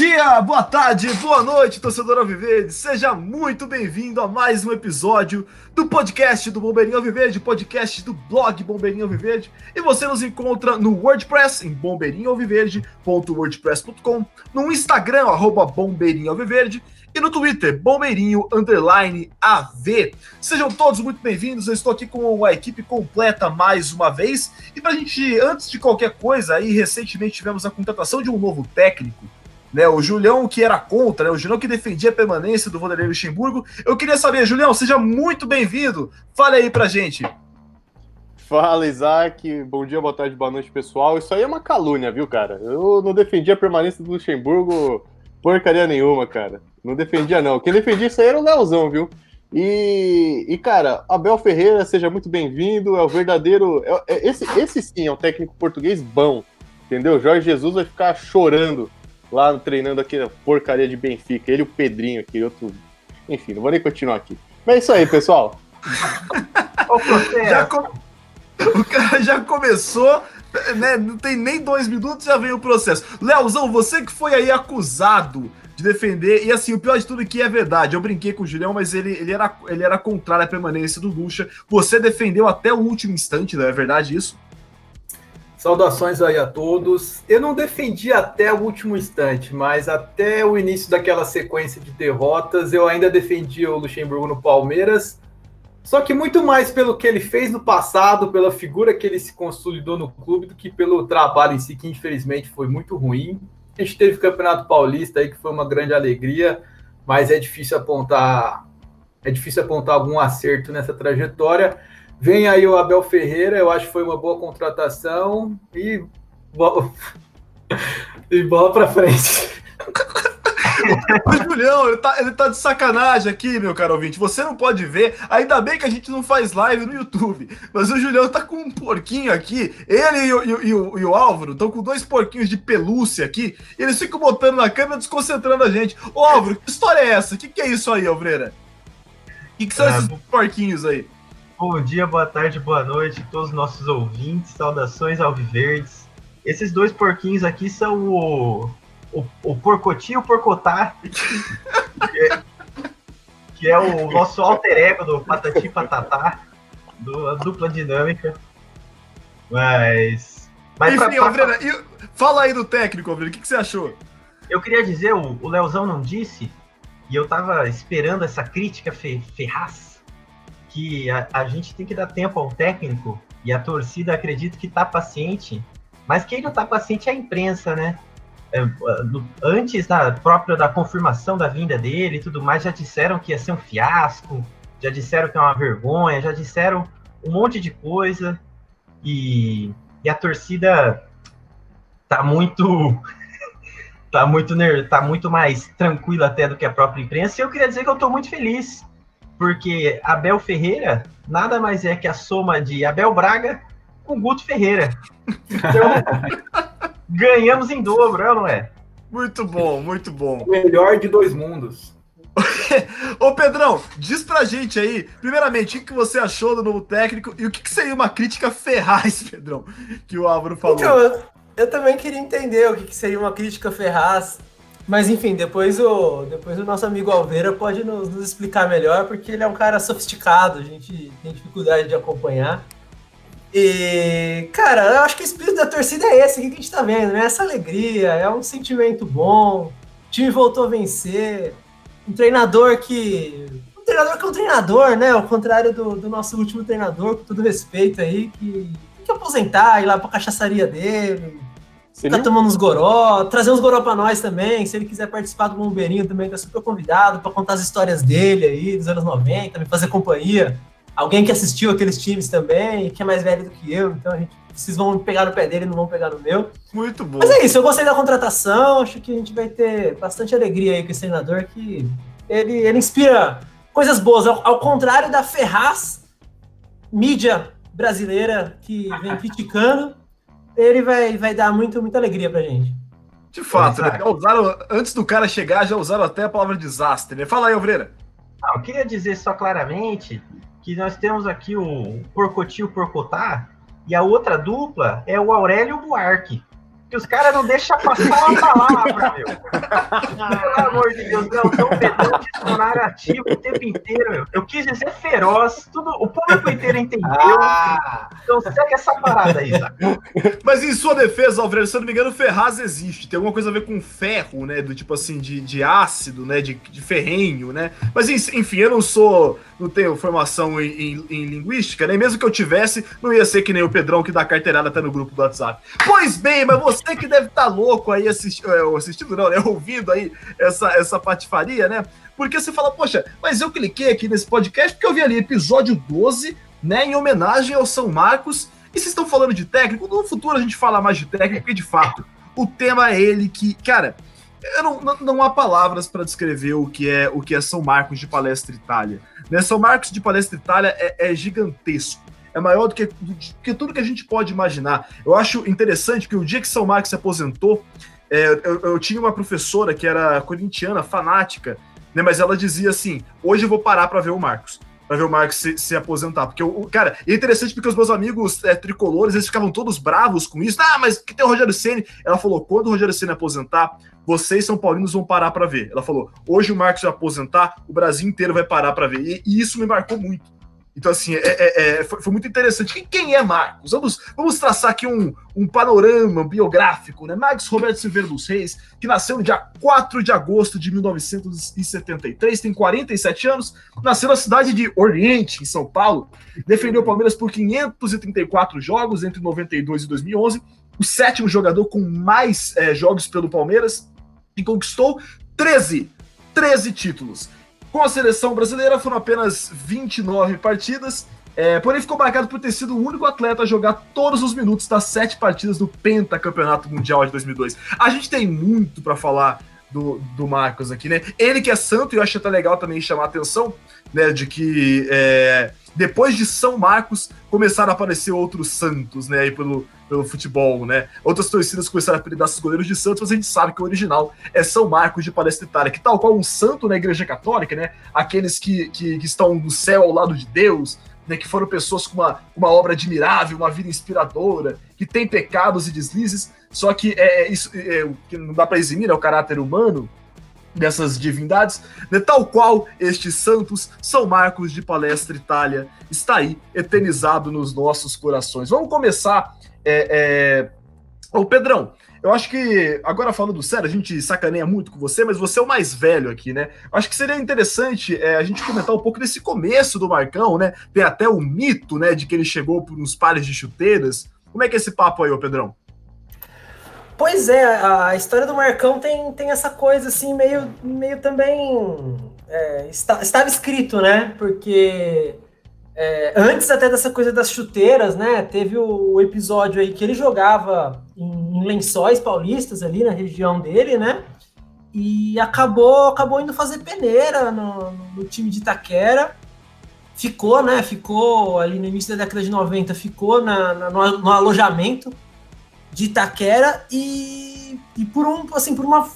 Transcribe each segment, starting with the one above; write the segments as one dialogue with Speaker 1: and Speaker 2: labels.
Speaker 1: dia, boa tarde, boa noite, torcedor Alviverde. Seja muito bem-vindo a mais um episódio do podcast do Bombeirinho Alviverde, podcast do blog Bombeirinho Alviverde. E você nos encontra no WordPress, em bombeirinhoalviverde.wordpress.com, no Instagram, arroba Bombeirinho Alviverde, e no Twitter, Bombeirinho Underline AV. Sejam todos muito bem-vindos. Eu estou aqui com a equipe completa mais uma vez. E para a gente, antes de qualquer coisa, aí recentemente tivemos a contratação de um novo técnico né? O Julião que era contra, né? o Julião que defendia a permanência do Vanderlei Luxemburgo. Eu queria saber, Julião, seja muito bem-vindo. Fale aí pra gente.
Speaker 2: Fala, Isaac. Bom dia, boa tarde, boa noite, pessoal. Isso aí é uma calúnia, viu, cara? Eu não defendia a permanência do Luxemburgo porcaria nenhuma, cara. Não defendia, não. Quem defendia isso aí era o Leozão, viu? E, e, cara, Abel Ferreira, seja muito bem-vindo. É o verdadeiro. É, é, esse, esse sim é um técnico português bom, entendeu? Jorge Jesus vai ficar chorando lá treinando aqui na porcaria de Benfica. Ele e o Pedrinho aqui, outro. Enfim, não vou nem continuar aqui. Mas é isso aí, pessoal.
Speaker 1: já com... O cara já começou, né? Não tem nem dois minutos, já veio o processo. Leozão, você que foi aí acusado de defender, e assim, o pior de tudo é que é verdade. Eu brinquei com o Julião, mas ele, ele, era, ele era contrário à permanência do Lucha. Você defendeu até o último instante, não é verdade isso?
Speaker 3: Saudações aí a todos. Eu não defendi até o último instante, mas até o início daquela sequência de derrotas, eu ainda defendia o Luxemburgo no Palmeiras. Só que muito mais pelo que ele fez no passado, pela figura que ele se consolidou no clube, do que pelo trabalho em si, que infelizmente foi muito ruim. A gente teve o Campeonato Paulista aí, que foi uma grande alegria, mas é difícil apontar. É difícil apontar algum acerto nessa trajetória. Vem aí o Abel Ferreira, eu acho que foi uma boa contratação e bola, e bola para frente.
Speaker 1: o Julião, ele tá, ele tá de sacanagem aqui, meu caro ouvinte. Você não pode ver. Ainda bem que a gente não faz live no YouTube. Mas o Julião tá com um porquinho aqui. Ele e o, e o, e o Álvaro estão com dois porquinhos de pelúcia aqui. E eles ficam botando na câmera, desconcentrando a gente. Ô, Álvaro, que história é essa? O que, que é isso aí, Alvreira? O que, que são é, esses porquinhos aí?
Speaker 4: Bom dia, boa tarde, boa noite a todos os nossos ouvintes, saudações alviverdes. Esses dois porquinhos aqui são o, o, o porcotinho e o porcotá, que, é, que é o nosso alter ego do Patati Patatá, do, dupla dinâmica. Mas. mas
Speaker 1: Enfim, pra, pra... fala aí do técnico, Alvrena, o que, que você achou?
Speaker 4: Eu queria dizer, o, o Leozão não disse, e eu tava esperando essa crítica fe, ferraz que a, a, gente tem que dar tempo ao técnico e a torcida acredita que está paciente, mas quem não está paciente é a imprensa, né? É, antes da própria da confirmação da vinda dele e tudo mais, já disseram que ia ser um fiasco, já disseram que é uma vergonha, já disseram um monte de coisa e, e a torcida tá muito tá muito tá muito mais tranquila até do que a própria imprensa. E eu queria dizer que eu estou muito feliz porque Abel Ferreira nada mais é que a soma de Abel Braga com Guto Ferreira. Então, ganhamos em dobro, é ou não é?
Speaker 1: Muito bom, muito bom.
Speaker 3: O melhor de dois mundos.
Speaker 1: Ô Pedrão, diz pra gente aí, primeiramente, o que você achou do novo técnico e o que, seria uma crítica ferraz, Pedrão, que o Álvaro falou. Então,
Speaker 5: eu, eu também queria entender o que, que seria uma crítica ferraz mas enfim, depois o, depois o nosso amigo Alveira pode nos, nos, explicar melhor, porque ele é um cara sofisticado, a gente tem dificuldade de acompanhar. E, cara, eu acho que o espírito da torcida é esse que a gente tá vendo, né? Essa alegria, é um sentimento bom, o time voltou a vencer, um treinador que. Um treinador que é um treinador, né? Ao contrário do, do nosso último treinador, com todo respeito aí, que tem que aposentar, ir lá pra cachaçaria dele, Seria... Tá tomando uns goró, trazer uns goró pra nós também. Se ele quiser participar do Bombeirinho também, tá super convidado para contar as histórias dele aí, dos anos 90, me fazer companhia. Alguém que assistiu aqueles times também, que é mais velho do que eu, então a gente, vocês vão pegar no pé dele, não vão pegar no meu.
Speaker 1: Muito bom.
Speaker 5: Mas é isso, eu gostei da contratação, acho que a gente vai ter bastante alegria aí com esse treinador que ele, ele inspira coisas boas, ao, ao contrário da Ferraz, mídia brasileira que vem criticando ele vai, vai dar muito, muita alegria pra gente.
Speaker 1: De fato, né? usaram, antes do cara chegar, já usaram até a palavra desastre, né? Fala aí, Obreira.
Speaker 4: Ah, eu queria dizer só claramente que nós temos aqui o Porcotinho Porcotá e a outra dupla é o Aurélio Buarque. Que os caras não deixam passar uma palavra, meu. Pelo amor de Deus, não, tão pedante dicionário ativo o tempo inteiro, meu. Eu quis dizer feroz, tudo, o público inteiro entendeu.
Speaker 3: Ah,
Speaker 4: Então segue essa parada aí, Isaac.
Speaker 1: Mas em sua defesa, Alfredo, se eu não me engano, Ferraz existe. Tem alguma coisa a ver com ferro, né? Do tipo assim, de, de ácido, né? De, de ferrenho, né? Mas en- enfim, eu não sou. Não tenho formação em, em- em linguística, né? Mesmo que eu tivesse, não ia ser que nem o Pedrão que dá carteirada até no grupo do WhatsApp. Pois bem, mas você que deve estar louco aí é, assistindo, não, né? Ouvindo aí essa, essa patifaria, né? Porque você fala, poxa, mas eu cliquei aqui nesse podcast porque eu vi ali episódio 12, né? Em homenagem ao São Marcos. E vocês estão falando de técnico? No futuro a gente fala mais de técnico, porque de fato o tema é ele que, cara, não, não, não há palavras para descrever o que é o que é São Marcos de Palestra Itália. Né? São Marcos de Palestra Itália é, é gigantesco. É maior do que, do que tudo que a gente pode imaginar. Eu acho interessante que o dia que São Marcos se aposentou, é, eu, eu tinha uma professora que era corintiana, fanática, né? Mas ela dizia assim: hoje eu vou parar para ver o Marcos pra ver o Marcos se, se aposentar. Porque, o, cara, é interessante porque os meus amigos é, tricolores, eles ficavam todos bravos com isso. Ah, mas que tem o Rogério Ceni Ela falou, quando o Rogério Ceni aposentar, vocês, São Paulinos, vão parar pra ver. Ela falou, hoje o Marcos vai aposentar, o Brasil inteiro vai parar pra ver. E, e isso me marcou muito. Então, assim, é- é- é, foi, foi muito interessante. Quem, é Marcos? Vamos, vamos traçar aqui um, um panorama biográfico, né? Marcos Roberto Silveira dos Reis, que nasceu no dia 4 de agosto de 1973, tem 47 anos, nasceu na cidade de Oriente, em São Paulo, defendeu o Palmeiras por 534 jogos entre 92 e 2011, o sétimo jogador com mais eh, jogos pelo Palmeiras, e conquistou 13, 13 títulos. Com a seleção brasileira foram apenas 29 partidas, eh, porém ficou marcado por ter sido o único atleta a jogar todos os minutos das sete partidas do Pentacampeonato Mundial de 2002. A gente tem muito para falar do, do Marcos aqui, né? Ele que é santo, e eu acho até legal também chamar a atenção, né, de que é, depois de São Marcos começaram a aparecer outros santos, né, aí pelo, pelo futebol, né? Outras torcidas começaram a apelidar esses goleiros de santos, mas a gente sabe que o original é São Marcos de Palestra Itália, que tal qual um santo na Igreja Católica, né? Aqueles que, que, que estão no céu ao lado de Deus, né, que foram pessoas com uma, uma obra admirável, uma vida inspiradora, que tem pecados e deslizes, só que é, é isso é, o que não dá para eximir é o caráter humano dessas divindades, né, tal qual estes santos, São Marcos de Palestra Itália, está aí eternizado nos nossos corações. Vamos começar. É, é... Ô, Pedrão, eu acho que, agora falando sério, a gente sacaneia muito com você, mas você é o mais velho aqui, né? Eu acho que seria interessante é, a gente comentar um pouco desse começo do Marcão, né? Tem até o mito, né, de que ele chegou por uns pares de chuteiras. Como é que é esse papo aí, ô Pedrão?
Speaker 5: Pois é, a história do Marcão tem, tem essa coisa assim, meio, meio também. é, está- estava escrito, né? Porque é, antes até dessa coisa das chuteiras, né? Teve o, episódio aí que ele jogava em, em lençóis paulistas ali na região dele, né? E acabou, acabou indo fazer peneira no, no time de Itaquera. Ficou, né? Ficou ali no início da década de 90, ficou na, na- no, no alojamento de Itaquera e, e por um assim por uma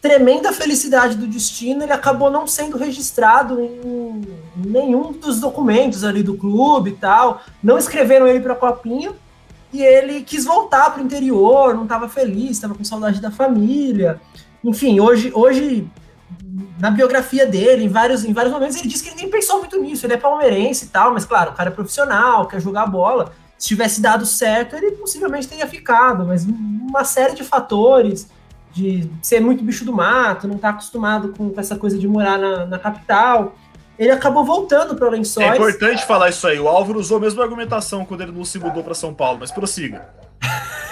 Speaker 5: tremenda felicidade do destino ele acabou não sendo registrado em nenhum dos documentos ali do clube e tal. Não escreveram ele para copinha e ele quis voltar para o interior não estava feliz estava com saudade da família. Enfim hoje hoje na biografia dele em vários em vários momentos ele disse que ele nem pensou muito nisso. Ele é palmeirense e tal mas claro o cara é profissional quer jogar bola. Se tivesse dado certo, ele possivelmente teria ficado, mas uma série de fatores, de ser muito bicho do mato, não estar acostumado com essa coisa de morar na, na capital, ele acabou voltando para Lençóis.
Speaker 1: É importante falar isso aí. O Álvaro usou a mesma argumentação quando ele não se mudou para São Paulo, mas prossiga.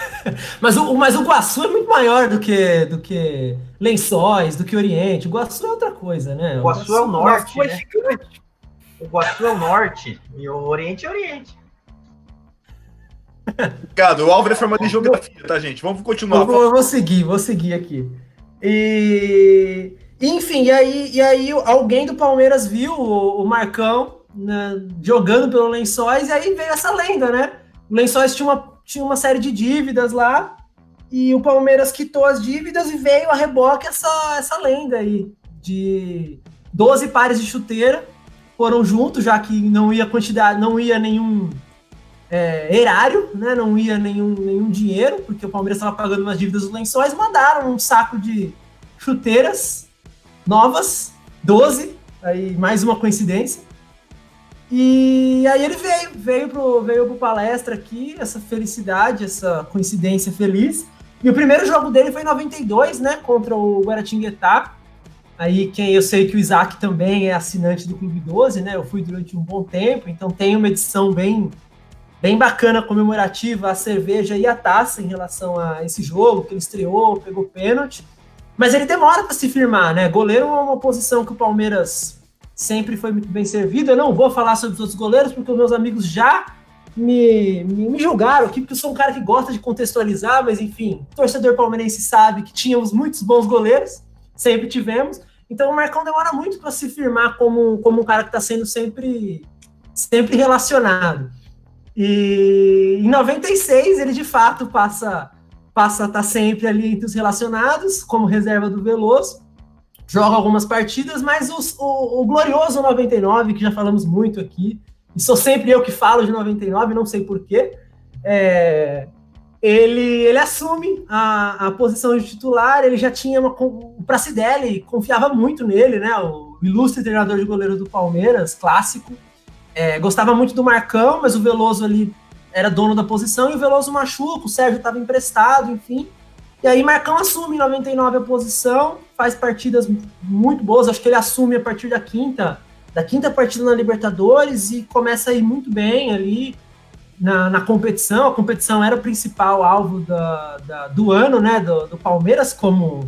Speaker 5: Mas o, mas o Guaçu é muito maior do que, do que Lençóis, do que Oriente. O Guaçu é outra coisa, né?
Speaker 4: O Guaçu é o norte,
Speaker 3: foi
Speaker 4: né?
Speaker 3: gigante.
Speaker 4: O Guaçu é o norte e o Oriente é Oriente.
Speaker 1: Obrigado. O Álvaro é formado em geografia, tá, gente? Vamos continuar.
Speaker 5: Eu vou, eu vou seguir, vou seguir aqui. E enfim, e aí, e aí alguém do Palmeiras viu o, o Marcão né, jogando pelo Lençóis, e aí veio essa lenda, né? O Lençóis tinha uma, tinha uma série de dívidas lá, e o Palmeiras quitou as dívidas e veio a reboque essa, essa lenda aí de 12 pares de chuteira foram juntos, já que não ia quantidade, não ia nenhum é, erário, né? Não ia nenhum, nenhum dinheiro, porque o Palmeiras estava pagando umas dívidas dos lençóis, mandaram um saco de chuteiras novas, 12, aí mais uma coincidência. E aí ele veio, veio pro, veio pro palestra aqui, essa felicidade, essa coincidência feliz. E o primeiro jogo dele foi em 92, né, contra o Guaratinguetá. Aí quem eu sei que o Isaac também é assinante do Clube 12, né? Eu fui durante um bom tempo, então tem uma edição bem bem bacana comemorativa a cerveja e a taça em relação a esse jogo que ele estreou, pegou pênalti. Mas ele demora para se firmar, né? Goleiro é uma posição que o Palmeiras sempre foi muito bem servido. Eu não vou falar sobre os outros goleiros, porque os meus amigos já me, me, me, julgaram aqui, porque eu sou um cara que gosta de contextualizar, mas enfim, torcedor palmeirense sabe que tínhamos muitos bons goleiros, sempre tivemos. Então o Marcão demora muito para se firmar como, como um cara que está sendo sempre, sempre relacionado. E em 96 ele de fato passa passa a estar tá sempre ali entre os relacionados, como reserva do Veloso joga algumas partidas, mas os, o, o, glorioso 99, que já falamos muito aqui, e sou sempre eu que falo de 99, não sei porquê, é, ele, ele assume a, a posição de titular, ele já tinha uma. O Pracidelli confiava muito nele, né? O ilustre treinador de goleiro do Palmeiras, clássico. É, gostava muito do Marcão, mas o Veloso ali era dono da posição e o Veloso machuca, o Sérgio estava emprestado, enfim. E aí Marcão assume em 99 a posição, faz partidas muito boas, acho que ele assume a partir da quinta, da quinta partida na Libertadores e começa a ir muito bem ali na, na competição. A competição era o principal alvo da, da do ano, né, do, do Palmeiras, como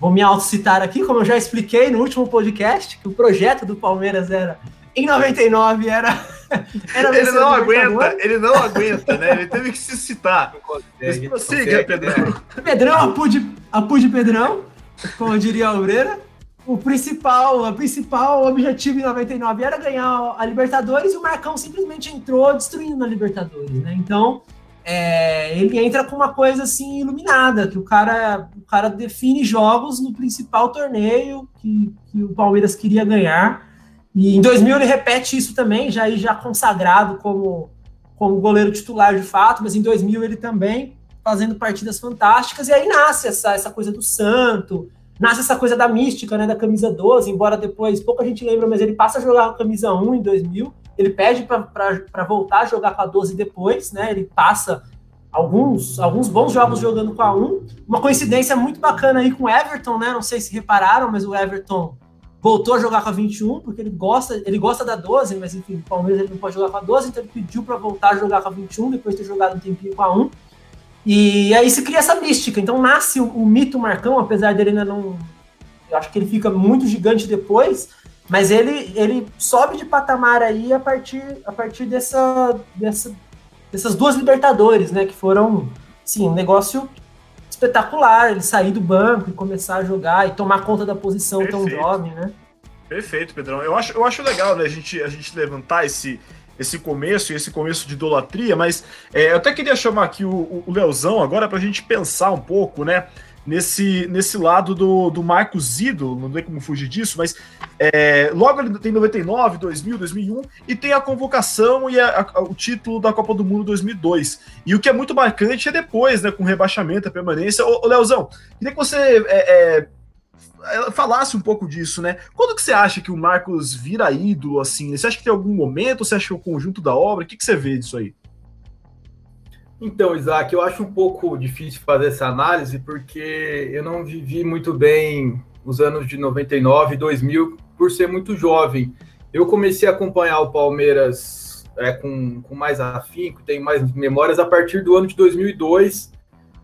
Speaker 5: vou me autocitar aqui, como eu já expliquei no último podcast, que o projeto do Palmeiras era em 99 era.
Speaker 1: era ele não aguenta, ele não aguenta, né? Ele teve que se citar. Consegue, prossiga, Pedrão.
Speaker 5: Pedrão, apude, apude Pedrão, como diria a Obreira. O principal, o principal objetivo em 99 era ganhar a Libertadores e o Marcão simplesmente entrou destruindo a Libertadores, né? Então, é, ele entra com uma coisa assim iluminada, que o cara, o cara define jogos no principal torneio que, que o Palmeiras queria ganhar e em 2000 ele repete isso também, já já consagrado como, como goleiro titular de fato, mas em 2000 ele também fazendo partidas fantásticas, e aí nasce essa, essa coisa do santo, nasce essa coisa da mística, né, da camisa 12, embora depois, pouca gente lembra, mas ele passa a jogar com a camisa 1 em 2000, ele pede para voltar a jogar com a 12 depois, né, ele passa alguns, alguns bons jogos jogando com a 1, uma coincidência muito bacana aí com o Everton, né, não sei se repararam, mas o Everton voltou a jogar com a 21, porque ele gosta, ele gosta da 12, mas enfim, o Palmeiras ele não pode jogar com a 12, então ele pediu para voltar a jogar com a 21, depois de ter jogado um tempinho com a 1. E aí se cria essa mística. Então nasce o, o mito Marcão, apesar dele ainda não. Eu acho que ele fica muito gigante depois, mas ele, ele sobe de patamar aí a partir, a partir dessa, dessa, dessas duas Libertadores, né? Que foram, sim, um negócio espetacular ele sair do banco e começar a jogar e tomar conta da posição Perfeito. tão jovem, né?
Speaker 1: Perfeito, Pedrão. Eu acho, eu acho legal né, a, gente, a gente levantar esse, esse começo e esse começo de idolatria, mas é, eu até queria chamar aqui o, o Leozão agora para a gente pensar um pouco, né? Nesse, nesse lado do, do Marcos Ido, não tem como fugir disso, mas é, logo ele tem 99, 2000, 2001 e tem a convocação e a, a, o título da Copa do Mundo 2002. E o que é muito marcante é depois, né, com rebaixamento, a permanência. Ô, ô Leozão, queria que você é, é, é, falasse um pouco disso, né? Quando que você acha que o Marcos vira ídolo, assim? Você acha que tem algum momento? Você acha que é o conjunto da obra? O que, que você vê disso aí?
Speaker 3: Então, Isaac, eu acho um pouco difícil fazer essa análise porque eu não vivi muito bem os anos de 99 e 2000 por ser muito jovem. Eu comecei a acompanhar o Palmeiras é, com, com mais afinco, tenho mais memórias a partir do ano de 2002,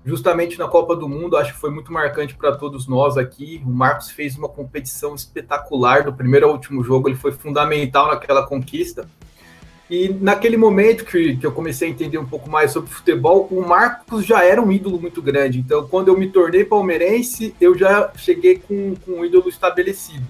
Speaker 3: justamente na Copa do Mundo. Acho que foi muito marcante para todos nós aqui. O Marcos fez uma competição espetacular do primeiro ao último jogo, ele foi fundamental naquela conquista. E naquele momento que, que eu comecei a entender um pouco mais sobre futebol, o Marcos já era um ídolo muito grande. Então, quando eu me tornei palmeirense, eu já cheguei com, com um ídolo estabelecido.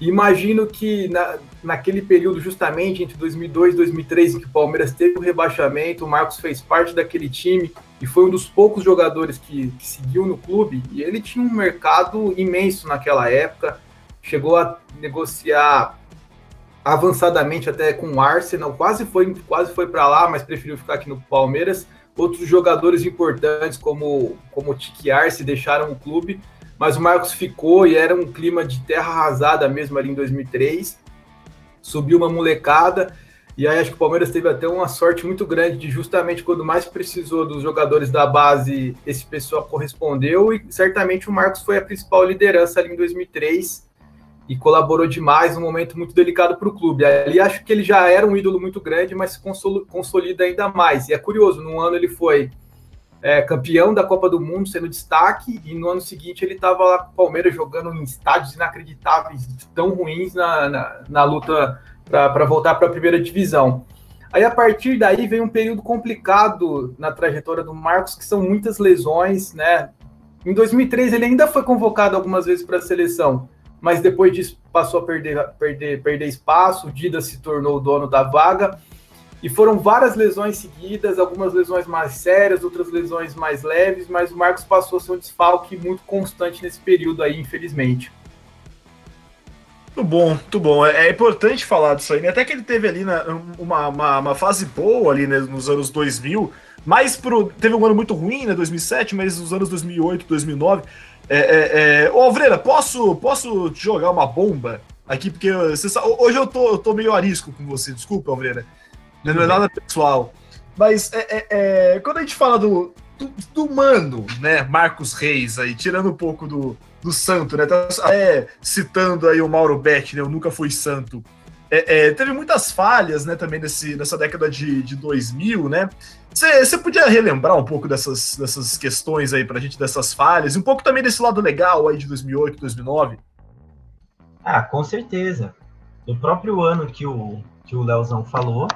Speaker 3: Imagino que na, naquele período, justamente entre 2002 e 2003, em que o Palmeiras teve o rebaixamento, o Marcos fez parte daquele time e foi um dos poucos jogadores que, que seguiu no clube. E ele tinha um mercado imenso naquela época, chegou a negociar avançadamente até com o Arsenal, quase foi, quase foi para lá, mas preferiu ficar aqui no Palmeiras. Outros jogadores importantes, como, como o Tiki Arce, deixaram o clube, mas o Marcos ficou e era um clima de terra arrasada mesmo ali em 2003. Subiu uma molecada, e aí acho que o Palmeiras teve até uma sorte muito grande de justamente quando mais precisou dos jogadores da base, esse pessoal correspondeu, e certamente o Marcos foi a principal liderança ali em 2003 e colaborou demais num momento muito delicado para o clube. Ali acho que ele já era um ídolo muito grande, mas se consolida ainda mais. E é curioso, num ano ele foi é, campeão da Copa do Mundo, sendo destaque, e no ano seguinte ele estava lá com o Palmeiras jogando em estádios inacreditáveis, tão ruins na, na, na luta para voltar para a primeira divisão. Aí a partir daí vem um período complicado na trajetória do Marcos, que são muitas lesões, né? Em 2003 ele ainda foi convocado algumas vezes para a seleção, mas depois disso passou a perder, perder, perder espaço, o Dida se tornou o dono da vaga, e foram várias lesões seguidas, algumas lesões mais sérias, outras lesões mais leves, mas o Marcos passou a ser um desfalque muito constante nesse período aí, infelizmente.
Speaker 1: Muito bom, muito bom. É, é, importante falar disso aí, né? Até que ele teve ali né, uma, uma, uma, fase boa ali né, nos anos 2000, mas pro, teve um ano muito ruim, né? 2007, mas nos anos 2008, 2009 é, é, é... Ô, Alvreira, posso, posso te jogar uma bomba aqui? Porque você sabe, hoje eu tô, eu tô meio arisco com você, desculpa, Alvreira. Não é nada pessoal. Mas é, é, é, quando a gente fala do, do, do, mano, né, Marcos Reis, aí, tirando um pouco do, do santo, né? Tá, citando aí o Mauro Beck, né? Eu nunca fui santo. É, é, teve muitas falhas, né, também nesse, nessa década de, de 2000, né? Você podia relembrar um pouco dessas, dessas questões aí pra gente, dessas falhas, e um pouco também desse lado legal aí de 2008, 2009?
Speaker 4: Ah, com certeza. No próprio ano que o, que o Leozão falou,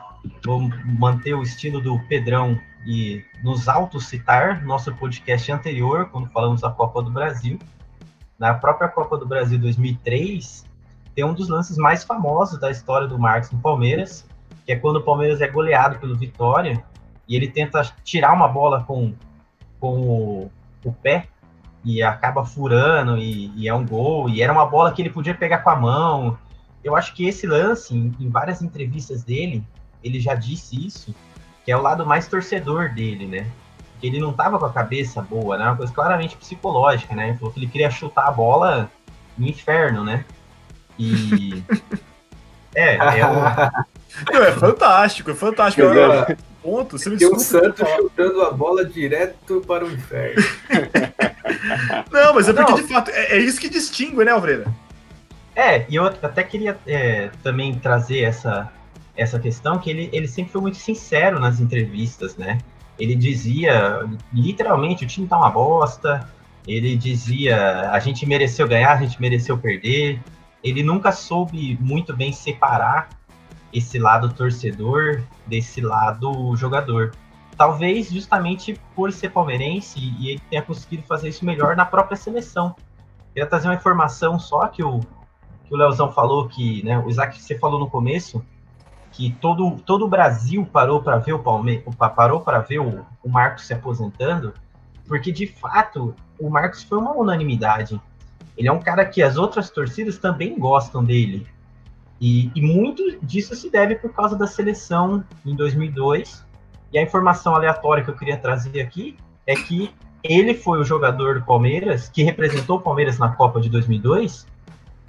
Speaker 4: vou manter o estilo do Pedrão e nos autocitar nosso podcast anterior, quando falamos da Copa do Brasil. Na própria Copa do Brasil 2003, tem um dos lances mais famosos da história do Marcos no Palmeiras, que é quando o Palmeiras é goleado pelo Vitória e ele tenta tirar uma bola com, com o, o pé e acaba furando e, e, é um gol. E era uma bola que ele podia pegar com a mão. Eu acho que esse lance, em, em várias entrevistas dele, ele já disse isso, que é o lado mais torcedor dele, né? Que ele não tava com a cabeça boa, né? Uma coisa claramente psicológica, né? Ele falou que ele queria chutar a bola no inferno, né? E. é, é,
Speaker 1: o... é fantástico, é fantástico. É, ponto. Você
Speaker 3: me Tem o Santos chutando a bola direto para o inferno.
Speaker 1: não, mas é porque não. de fato é, é, isso que distingue, né, Alvreira?
Speaker 4: É, e eu até queria é, também trazer essa, essa questão que ele, ele sempre foi muito sincero nas entrevistas, né? Ele dizia, literalmente, o time tá uma bosta. Ele dizia, a gente mereceu ganhar, a gente mereceu perder. Ele nunca soube muito bem separar esse lado torcedor desse lado jogador. Talvez justamente por ser palmeirense e ele tenha conseguido fazer isso melhor na própria seleção. Queria trazer uma informação só que o, que o Leozão falou, que né, o Isaac, você falou no começo, que todo, todo o Brasil parou para ver o Palmeiras, parou para ver o, o Marcos se aposentando, porque de fato o Marcos foi uma unanimidade. Ele é um cara que as outras torcidas também gostam dele. E, e, muito disso se deve por causa da seleção em 2002. E a informação aleatória que eu queria trazer aqui é que ele foi o jogador do Palmeiras que representou o Palmeiras na Copa de 2002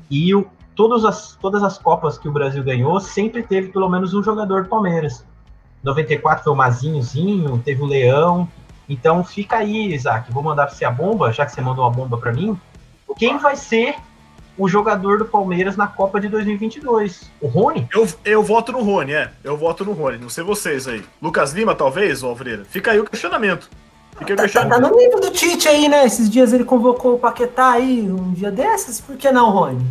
Speaker 4: e o, todas as, todas as Copas que o Brasil ganhou, sempre teve pelo menos um jogador do Palmeiras. 94 foi o Mazinhozinho, teve o Leão. Então fica aí, Isaac. Vou mandar pra você a bomba, já que você mandou uma bomba para mim. Quem vai ser o jogador do Palmeiras na Copa de 2022? O Rony?
Speaker 1: Eu, eu voto no Rony, é. Eu voto no Rony. Não sei vocês aí. Lucas Lima, talvez, ou Alvreira? Fica aí o questionamento.
Speaker 5: Fica tá, tá, tá, no nível do Tite aí, né? Esses dias ele convocou o Paquetá aí, um dia desses. Por que não, Rony?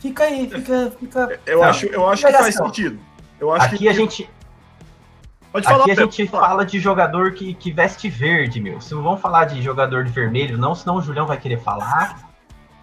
Speaker 5: Fica aí, fica. fica...
Speaker 1: Eu, não, acho, eu acho que faz sentido. Eu acho
Speaker 4: Aqui
Speaker 1: que...
Speaker 4: a gente. Pode falar, Aqui a gente fala de jogador que, que veste verde, meu. Se não vamos falar de jogador de vermelho, não, senão o Julião vai querer falar.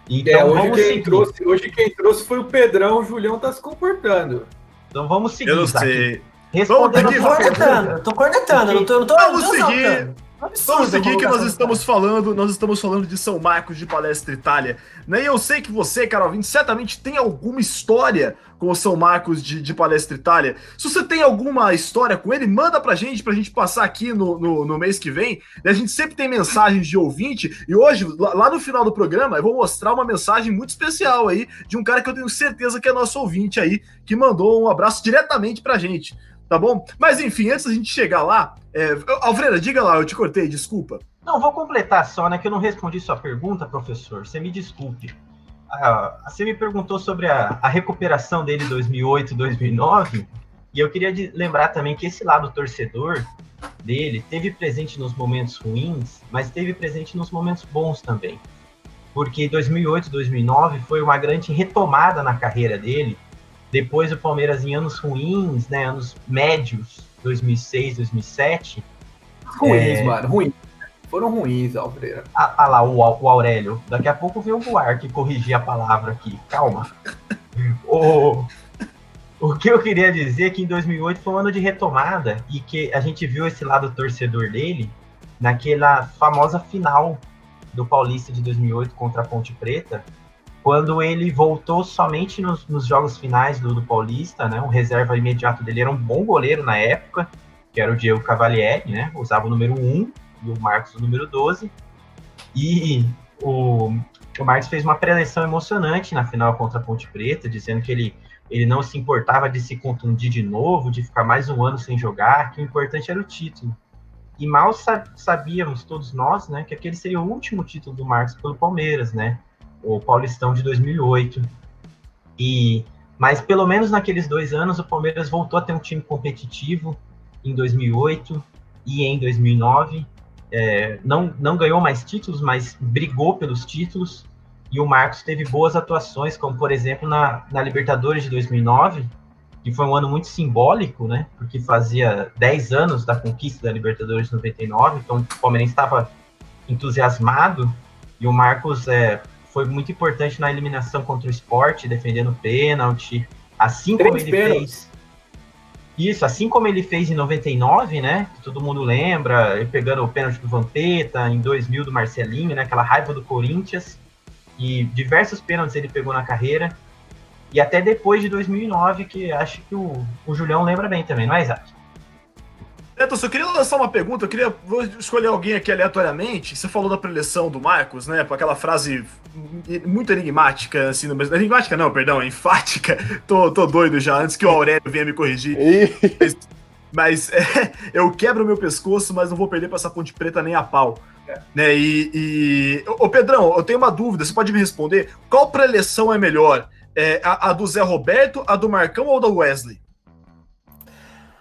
Speaker 3: Então, é, hoje, quem trouxe, hoje quem trouxe foi o Pedrão, o Julião tá se comportando.
Speaker 4: Então vamos seguir.
Speaker 1: Eu não sei.
Speaker 5: Respondendo eu tô cornetando, eu tô cornetando, não tô, não tô,
Speaker 1: Vamos seguir. Estamos aqui que nós estamos falando, nós estamos falando de São Marcos de Palestra Itália. Né? E eu sei que você, Carol Vinte, certamente tem alguma história com o São Marcos de, de Palestra Itália. Se você tem alguma história com ele, manda pra gente, pra gente passar aqui no, no, no mês que vem. A gente sempre tem mensagens de ouvinte, e hoje, lá no final do programa, eu vou mostrar uma mensagem muito especial aí de um cara que eu tenho certeza que é nosso ouvinte aí, que mandou um abraço diretamente pra gente tá bom? Mas enfim, antes da gente chegar lá, é... Alfredo, diga lá, eu te cortei, desculpa.
Speaker 4: Não, vou completar só, né, que eu não respondi sua pergunta, professor, você me desculpe. Ah, você me perguntou sobre a, a recuperação dele em 2008, 2009, e eu queria lembrar também que esse lado torcedor dele teve presente nos momentos ruins, mas teve presente nos momentos bons também. Porque 2008, 2009 foi uma grande retomada na carreira dele, depois o Palmeiras em anos ruins, né, anos médios, 2006, 2007.
Speaker 3: Ruins, é... mano, ruins. Foram ruins, Alfreira.
Speaker 4: Ah, ah lá, o, o, Aurélio. Daqui a pouco vem o Buarque corrigir a palavra aqui. Calma. o, o que eu queria dizer é que em 2008 foi um ano de retomada e que a gente viu esse lado torcedor dele naquela famosa final do Paulista de 2008 contra a Ponte Preta, quando ele voltou somente nos, nos jogos finais do, do, Paulista, né? O reserva imediato dele era um bom goleiro na época, que era o Diego Cavalieri, né? Usava o número 1 e o Marcos o número 12. E o, o Marcos fez uma preleção emocionante na final contra a Ponte Preta, dizendo que ele, ele não se importava de se contundir de novo, de ficar mais um ano sem jogar, que o importante era o título. E mal sabíamos todos nós, né, que aquele seria o último título do Marcos pelo Palmeiras, né? O Paulistão de 2008. E, mas pelo menos naqueles dois anos o Palmeiras voltou a ter um time competitivo em 2008 e em 2009. É, não, não ganhou mais títulos, mas brigou pelos títulos. E o Marcos teve boas atuações, como por exemplo na, na Libertadores de 2009, que foi um ano muito simbólico, né? Porque fazia 10 anos da conquista da Libertadores de 99, então o Palmeirense estava entusiasmado e o Marcos é, foi muito importante na eliminação contra o esporte, defendendo pênalti, assim Três como ele pênalti. fez. Isso, assim como ele fez em 99, né? Que todo mundo lembra, ele pegando o pênalti do Vampeta, em 2000 do Marcelinho, né? Aquela raiva do Corinthians. E diversos pênaltis ele pegou na carreira. E até depois de 2009, que acho que o, o Julião lembra bem também, não é, Isaac?
Speaker 1: Neto, eu queria lançar uma pergunta, eu queria vou escolher alguém aqui aleatoriamente. Você falou da preleção do Marcos, né? Com aquela frase muito enigmática, assim, mas enigmática não, perdão, enfática. Tô, tô doido já, antes que o Aurélio venha me corrigir. mas, mas é, eu quebro meu pescoço, mas não vou perder pra essa ponte preta nem a pau. Né? E, e. Ô, Pedrão, eu tenho uma dúvida, você pode me responder? Qual preleção é melhor? É, a, a do Zé Roberto, a do Marcão ou a do Wesley?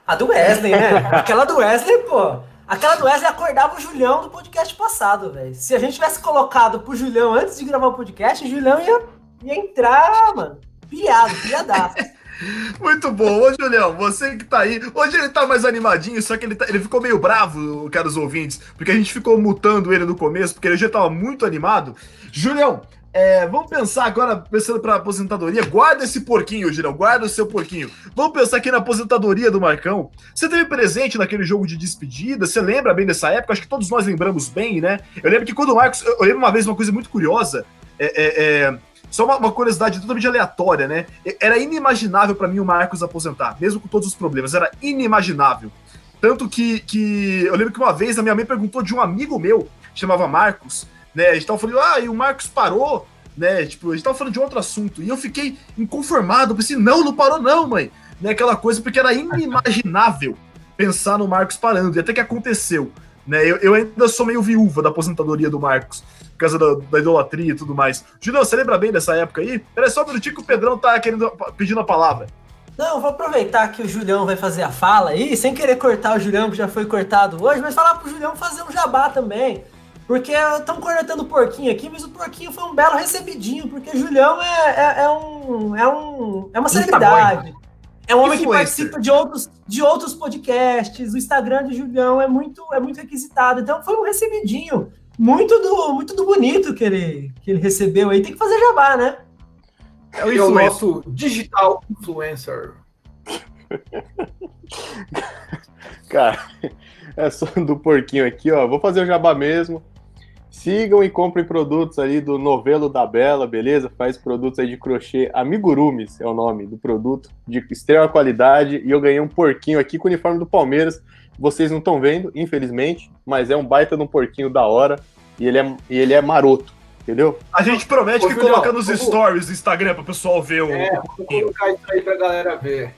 Speaker 5: A do Wesley, né? Aquela do Wesley, pô. Aquela do Wesley acordava o Julião do podcast passado, velho. Se a gente tivesse colocado pro Julião antes de gravar o podcast, o Julião ia, ia entrar, mano. Piado, piadaço.
Speaker 1: Muito bom. Ô, Julião, você que tá aí. Hoje ele tá mais animadinho, só que ele, tá, ele ficou meio bravo, caros ouvintes, porque a gente ficou mutando ele no começo, porque ele já tava muito animado. Julião, é, vamos pensar agora, pensando para aposentadoria. Guarda esse porquinho, Girão, guarda o seu porquinho. Vamos pensar aqui na aposentadoria do Marcão. Você teve presente naquele jogo de despedida? Você lembra bem dessa época? Acho que todos nós lembramos bem, né? Eu lembro que quando o Marcos. Eu lembro uma vez uma coisa muito curiosa. É, é, é só uma, uma, curiosidade totalmente aleatória, né? Era inimaginável para mim o Marcos aposentar, mesmo com todos os problemas. Era inimaginável. Tanto que, que eu lembro que uma vez a minha mãe perguntou de um amigo meu, chamava Marcos né? A gente tava falando, ah, e o Marcos parou, né? Tipo, a gente tava falando de outro assunto. E eu fiquei inconformado, pensei, não, não parou, não, mãe. Né, aquela coisa, porque era inimaginável pensar no Marcos parando, e até que aconteceu. Né? Eu, eu ainda sou meio viúva da aposentadoria do Marcos, por causa da, da idolatria e tudo mais. Julião, você lembra bem dessa época aí? Peraí só um minutinho que o Pedrão tá querendo, pedindo a palavra.
Speaker 5: Não, vou aproveitar que o Julião vai fazer a fala aí, sem querer cortar o Julião, que já foi cortado hoje, mas falar pro Julião fazer um jabá também. Porque estão cornetando o porquinho aqui, mas o porquinho foi um belo recebidinho, porque Julião é, é, é um, é, um, é uma celebridade. É um homem que participa de outros, de outros podcasts. O Instagram de Julião é muito, é muito requisitado. Então foi um recebidinho. Muito do, muito do bonito que ele, que ele recebeu aí. Tem que fazer jabá, né?
Speaker 3: É o, é o nosso digital influencer.
Speaker 2: Cara, é só do porquinho aqui, ó. Vou fazer o jabá mesmo. Sigam e comprem produtos aí do Novelo da Bela, beleza? Faz produtos aí de crochê. Amigurumis é o nome do produto, de extrema qualidade. E eu ganhei um porquinho aqui com o uniforme do Palmeiras. Vocês não estão vendo, infelizmente, mas é um baita de um porquinho da hora. E ele é, e ele é maroto, entendeu?
Speaker 1: A gente promete
Speaker 3: Ô,
Speaker 1: que
Speaker 3: Julião,
Speaker 1: coloca nos
Speaker 3: vamos-
Speaker 1: stories do Instagram pro pessoal ver o.
Speaker 3: É, vou colocar isso aí pra galera ver.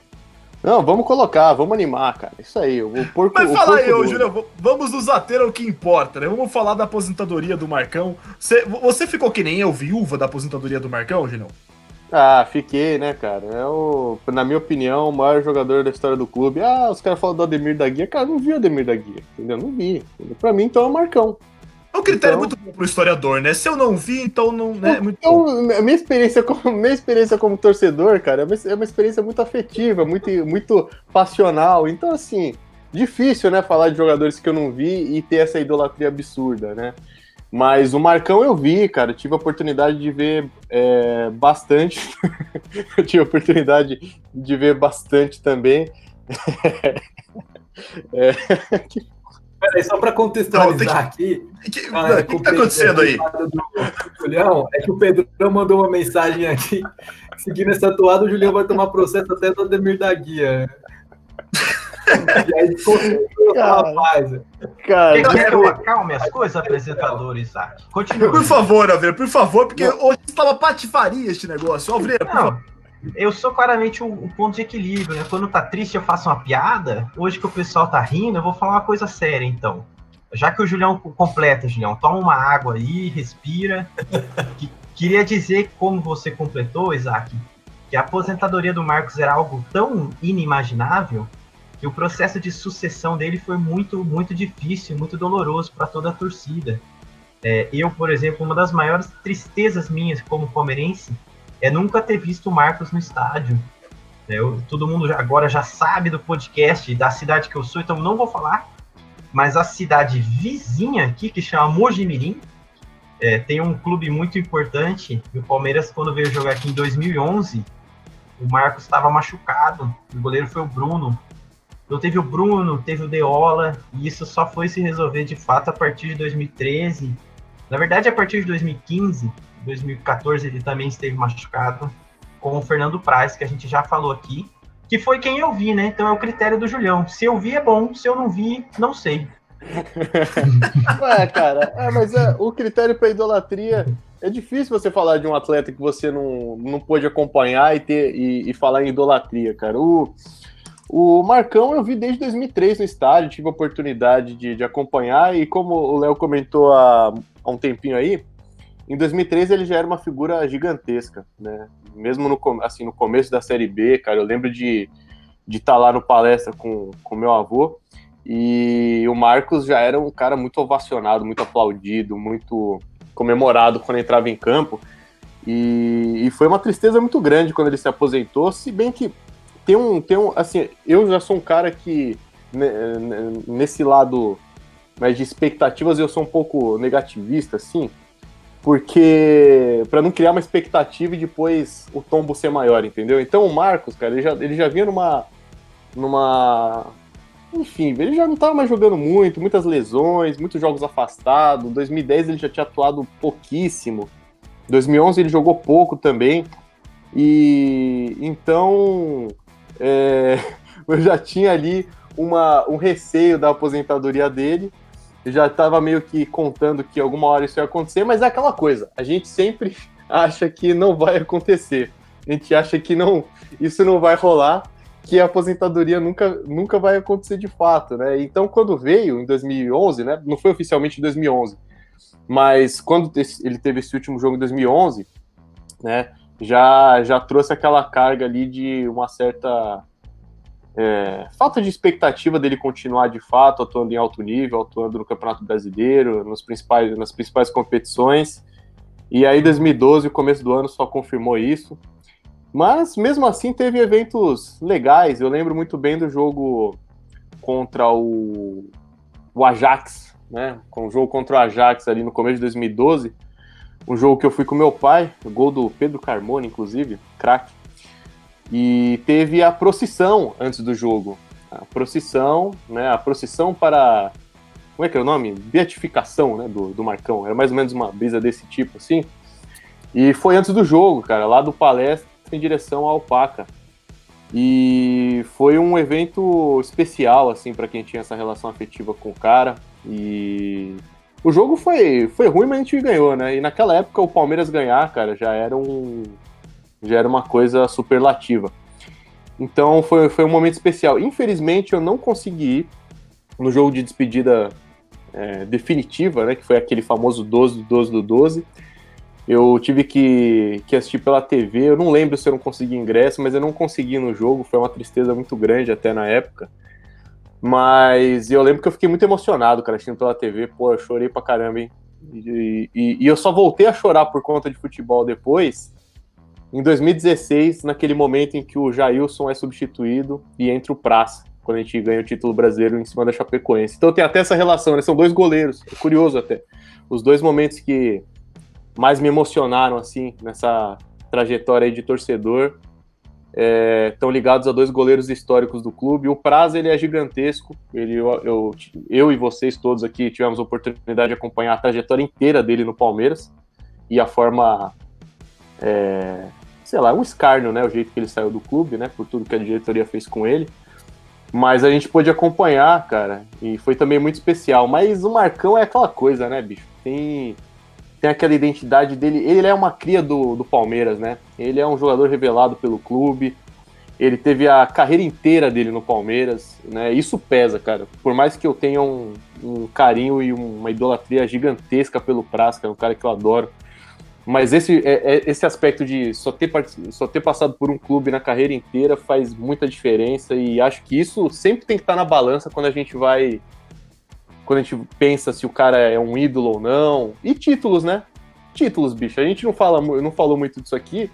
Speaker 2: Não, vamos colocar, vamos animar, cara. Isso aí, o porco.
Speaker 1: Mas fala aí, ô, v- vamos nos ater ao que importa, né? Vamos falar da aposentadoria do Marcão. Você, você ficou que nem eu, viúva da aposentadoria do Marcão, Julião?
Speaker 2: Ah, fiquei, né, cara? É o, na minha opinião, o maior jogador da história do clube. Ah, os caras falam do Ademir da Guia. Cara, não vi o Ademir da Guia, entendeu? Não vi. Pra mim, então é o Marcão.
Speaker 1: É um critério
Speaker 2: Então-
Speaker 1: muito bom pro historiador, né? Se eu não vi, então não né, é muito bom.
Speaker 2: Então, a minha experiência como, minha experiência como torcedor, cara, é uma, é uma experiência muito afetiva, muito, muito passional. Então, assim, difícil, né, falar de jogadores que eu não vi e ter essa idolatria absurda, né? Mas o Marcão eu vi, cara. Tive a oportunidade de ver é, bastante. eu tive a oportunidade de ver bastante também.
Speaker 3: Peraí, só pra contextualizar aqui,
Speaker 1: Que-
Speaker 3: galera,
Speaker 1: O que, que tá acontecendo aí?
Speaker 3: Do, do Julião, é que o Pedrão mandou uma mensagem aqui. Seguindo essa toada, o Julião vai tomar processo até do Ademir da Guia. E aí
Speaker 2: Cara.
Speaker 3: rapaz.
Speaker 2: Cara,
Speaker 4: que eu
Speaker 2: desculpa.
Speaker 4: acalme as coisas, apresentador Isaac? Continua.
Speaker 1: Por favor, Aveira, por favor, porque hoje estava patifaria este negócio. Aveira, por favor.
Speaker 4: Eu sou claramente um, um ponto de equilíbrio, né? Quando tá triste eu faço uma piada, hoje que o pessoal tá rindo, eu vou falar uma coisa séria, então. Já que o Julião completa, Julião, toma uma água aí, respira. Que- queria dizer, como você completou, Isaac, que a aposentadoria do Marcos era algo tão inimaginável que o processo de sucessão dele foi muito, muito difícil, muito doloroso para toda a torcida. É, eu, por exemplo, uma das maiores tristezas minhas como palmeirense é nunca ter visto o Marcos no estádio. É, eu- todo mundo já- agora já sabe do podcast da cidade que eu sou, então não vou falar. Mas a cidade vizinha aqui, que chama Mojimirim, é, tem um clube muito importante. E o Palmeiras, quando veio jogar aqui em 2011, o Marcos estava machucado. O goleiro foi o Bruno. Então teve o Bruno, teve o Deola, e isso só foi se resolver de fato a partir de 2013. Na verdade, a partir de 2015, 2014 ele também esteve machucado com o Fernando Praz, que a gente já falou aqui, que foi quem eu vi, né? Então é o critério do Julião. Se eu vi é bom, se eu não vi, não sei.
Speaker 2: Ué, cara, é, mas é, o critério para idolatria é difícil você falar de um atleta que você não, não pôde acompanhar e, ter, e, e falar em idolatria, cara. O, o Marcão eu vi desde 2003 no estádio, tive a oportunidade de, de acompanhar e como o Léo comentou há, há um tempinho aí, em 2003 ele já era uma figura gigantesca, né? Mesmo no, assim, no começo da Série B, cara, eu lembro de de estar lá no palestra com, com meu avô e o Marcos já era um cara muito ovacionado, muito aplaudido, muito comemorado quando entrava em campo. E, e foi uma tristeza muito grande quando ele se aposentou, se bem que tem um, tem um assim, eu já sou um cara que né, né, nesse lado mais de expectativas eu sou um pouco negativista, assim, porque para não criar uma expectativa e depois o tombo ser maior, entendeu? Então o Marcos, cara, ele já, ele já vinha numa numa enfim, ele já não estava mais jogando muito, muitas lesões, muitos jogos afastados. Em 2010 ele já tinha atuado pouquíssimo. Em 2011 ele jogou pouco também. E então é, eu já tinha ali uma, um receio da aposentadoria dele. Eu já estava meio que contando que alguma hora isso ia acontecer, mas é aquela coisa. A gente sempre acha que não vai acontecer. A gente acha que não, isso não vai rolar que a aposentadoria nunca, nunca vai acontecer de fato, né? Então, quando veio em 2011, né? Não foi oficialmente em 2011, mas quando ele teve esse último jogo em 2011, né? Já, já trouxe aquela carga ali de uma certa é, falta de expectativa dele continuar de fato atuando em alto nível, atuando no Campeonato Brasileiro, nos principais, nas principais competições. E aí, 2012, o começo do ano, só confirmou isso. Mas mesmo assim teve eventos legais. Eu lembro muito bem do jogo contra o, o Ajax, né? Com o jogo contra o Ajax ali no começo de 2012. Um jogo que eu fui com meu pai, o gol do Pedro Carmona, inclusive, craque. E teve a procissão antes do jogo. a procissão, né? A procissão para. Como é que é o nome? Beatificação, né? Do, do Marcão. Era mais ou menos uma brisa desse tipo, assim. E foi antes do jogo, cara, lá do palestra em direção à Alpaca. E foi um evento especial, assim, para quem tinha essa relação afetiva com o cara. E o jogo foi, foi ruim, mas a gente ganhou, né? E naquela época o Palmeiras ganhar, cara, já era um. Já era uma coisa superlativa. Então foi, foi um momento especial. Infelizmente eu não consegui ir no jogo de despedida é, definitiva, né? Que foi aquele famoso 12 do 12 do 12. Eu tive que, que assistir pela TV. Eu não lembro se eu não consegui ingresso, mas eu não consegui no jogo. Foi uma tristeza muito grande até na época. Mas eu lembro que eu fiquei muito emocionado, cara, assistindo pela TV. Pô, eu chorei pra caramba, hein? E, e, e eu só voltei a chorar por conta de futebol depois, em 2016, naquele momento em que o Jailson é substituído e entra o Praça, quando a gente ganha o título brasileiro em cima da Chapecoense. Então tem até essa relação, né? São dois goleiros, é curioso até. Os dois momentos que mais me emocionaram, assim, nessa trajetória de torcedor, estão é, ligados a dois goleiros históricos do clube. O prazo ele é gigantesco. Ele, eu, eu, eu, e vocês todos aqui tivemos a oportunidade de acompanhar a trajetória inteira dele no Palmeiras e a forma, é, sei lá, um escárnio, né? O jeito que ele saiu do clube, né? Por tudo que a diretoria fez com ele. Mas a gente pôde acompanhar, cara, e foi também muito especial. Mas o Marcão é aquela coisa, né, bicho? Tem tem aquela identidade dele. Ele é uma cria do, do Palmeiras, né? Ele é um jogador revelado pelo clube. Ele teve a carreira inteira dele no Palmeiras, né? Isso pesa, cara. Por mais que eu tenha um, um carinho e uma idolatria gigantesca pelo que é um cara que eu adoro. Mas esse, é, é, esse aspecto de só ter, só ter passado por um clube na carreira inteira faz muita diferença e acho que isso sempre tem que estar na balança quando a gente vai quando a gente pensa se o cara é um ídolo ou não. E títulos, né? Títulos, bicho. A gente não, fala, não falou muito disso aqui,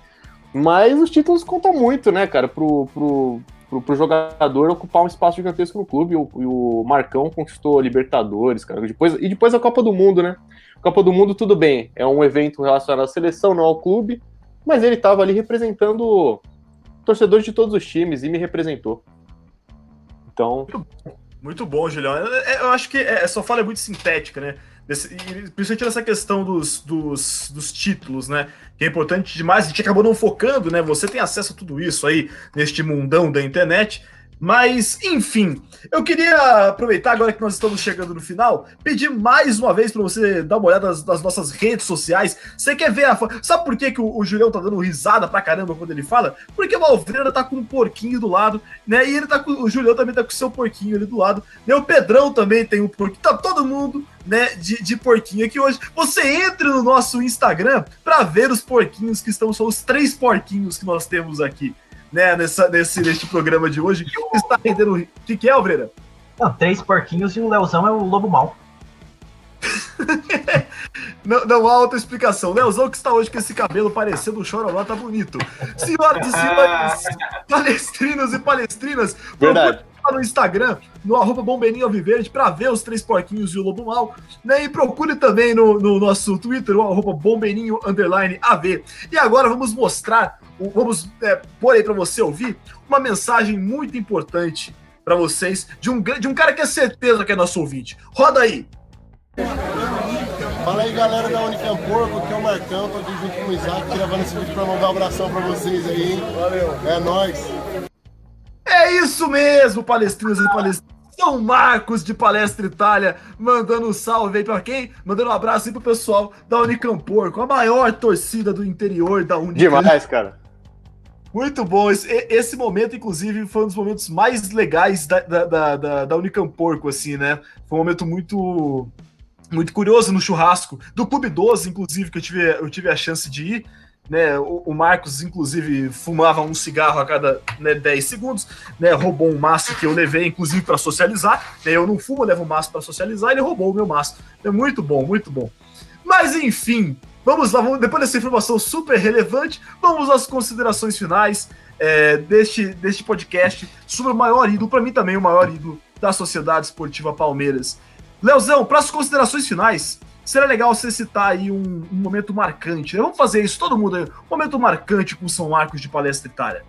Speaker 2: mas os títulos contam muito, né, cara, pro, pro, pro, pro jogador ocupar um espaço gigantesco no clube. E o, e o Marcão conquistou Libertadores, cara. Depois, e depois a Copa do Mundo, né? Copa do Mundo, tudo bem. É um evento relacionado à seleção, não ao clube. Mas ele estava ali representando torcedores de todos os times e me representou. Então.
Speaker 1: Muito bom, Julião. Eu, acho que essa sua fala é muito sintética, né? Principalmente nessa questão dos, dos, dos, títulos, né? Que é importante demais. A gente acabou não focando, né? Você tem acesso a tudo isso aí neste mundão da internet. Mas, enfim, eu queria aproveitar agora que nós estamos chegando no final, pedir mais uma vez para você dar uma olhada nas, nas, nossas redes sociais. Você quer ver a. Sabe por que, que o, o, Julião tá dando risada pra caramba quando ele fala? Porque o Alveira tá com um porquinho do lado, né? E ele tá com. O Julião também tá com o seu porquinho ali do lado. Né? O Pedrão também tem um porquinho. Tá todo mundo, né, de, de porquinho aqui hoje. Você entre no nosso Instagram para ver os porquinhos que estão. São os três porquinhos que nós temos aqui né, nessa, nesse, nesse programa de hoje. que está rendendo. O que, que é, Alvreira?
Speaker 4: Não, três porquinhos e o Leozão é o lobo mal.
Speaker 1: não, não, há outra explicação. Leozão que está hoje com esse cabelo parecendo um chororó, tá bonito. Senhoras e senhores, palestrinos e palestrinas,
Speaker 2: Verdade.
Speaker 1: no Instagram, no arroba Bombeirinho Alviverde, para ver os três porquinhos e o lobo mal. Né? E procure também no, no nosso Twitter, o arroba Bombeirinho Underline AV. E agora vamos mostrar vamos é, pôr aí para você ouvir uma mensagem muito importante para vocês de um, de um cara que é certeza que é nosso ouvinte. Roda aí!
Speaker 6: Fala aí galera da Unicamp Porco, aqui é o Marcão, tô aqui junto com o Isaac, gravando esse vídeo para mandar um abração para vocês aí. Valeu! É nóis!
Speaker 1: É isso mesmo, palestrinos e palestrinos. São Marcos de Palestra Itália, mandando um salve aí pra quem? Mandando um abraço aí pro pessoal da Unicamp Porco, a maior torcida do interior da Unicamp.
Speaker 2: Demais, cara.
Speaker 1: Muito bom. Esse, momento, inclusive, foi um dos momentos mais legais da, da, da, da Unicamp Porco, assim, né? Foi um momento muito muito curioso no churrasco do Clube 12, inclusive, que eu tive, eu tive a chance de ir. Né, o, o Marcos, inclusive, fumava um cigarro a cada né, 10 segundos, né, roubou um maço que eu levei, inclusive, para socializar. Né, eu não fumo, eu levo um maço para socializar, ele roubou o meu maço. É muito bom, muito bom. Mas, enfim, Vamos lá, vamos, depois dessa informação super relevante, vamos às considerações finais é, deste, deste podcast sobre o maior ídolo, para mim também o maior ídolo da Sociedade Esportiva Palmeiras. Leozão, para as considerações finais, seria legal você citar aí um, um momento marcante. Né? Vamos fazer isso, todo mundo. Um momento marcante com São Marcos de Palestra Itália.